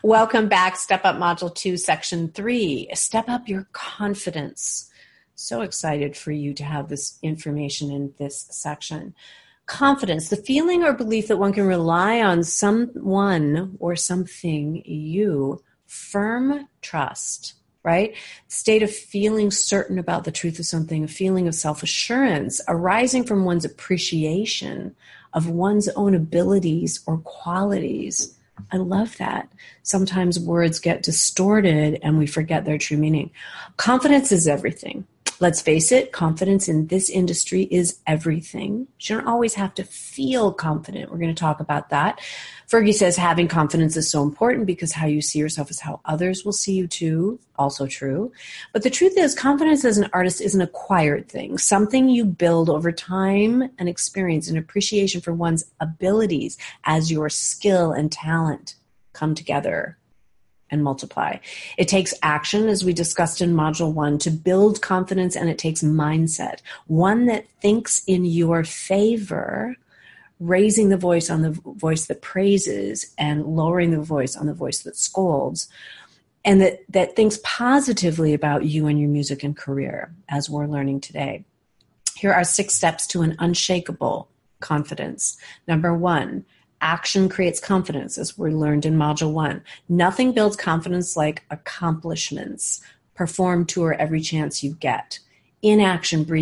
Welcome back. Step Up Module 2, Section 3. Step up your confidence. So excited for you to have this information in this section. Confidence, the feeling or belief that one can rely on someone or something you firm trust right? State of feeling certain about the truth of something, a feeling of self assurance arising from one's appreciation of one's own abilities or qualities. I love that. Sometimes words get distorted and we forget their true meaning. Confidence is everything. Let's face it, confidence in this industry is everything. You don't always have to feel confident. We're going to talk about that. Fergie says having confidence is so important because how you see yourself is how others will see you too. Also true. But the truth is, confidence as an artist is an acquired thing, something you build over time and experience, an appreciation for one's abilities as your skill and talent come together and multiply. It takes action, as we discussed in Module 1, to build confidence, and it takes mindset. One that thinks in your favor, raising the voice on the voice that praises and lowering the voice on the voice that scolds. And that, that thinks positively about you and your music and career, as we're learning today. Here are six steps to an unshakable confidence. Number one, Action creates confidence, as we learned in Module 1. Nothing builds confidence like accomplishments. Perform tour every chance you get. Inaction breeds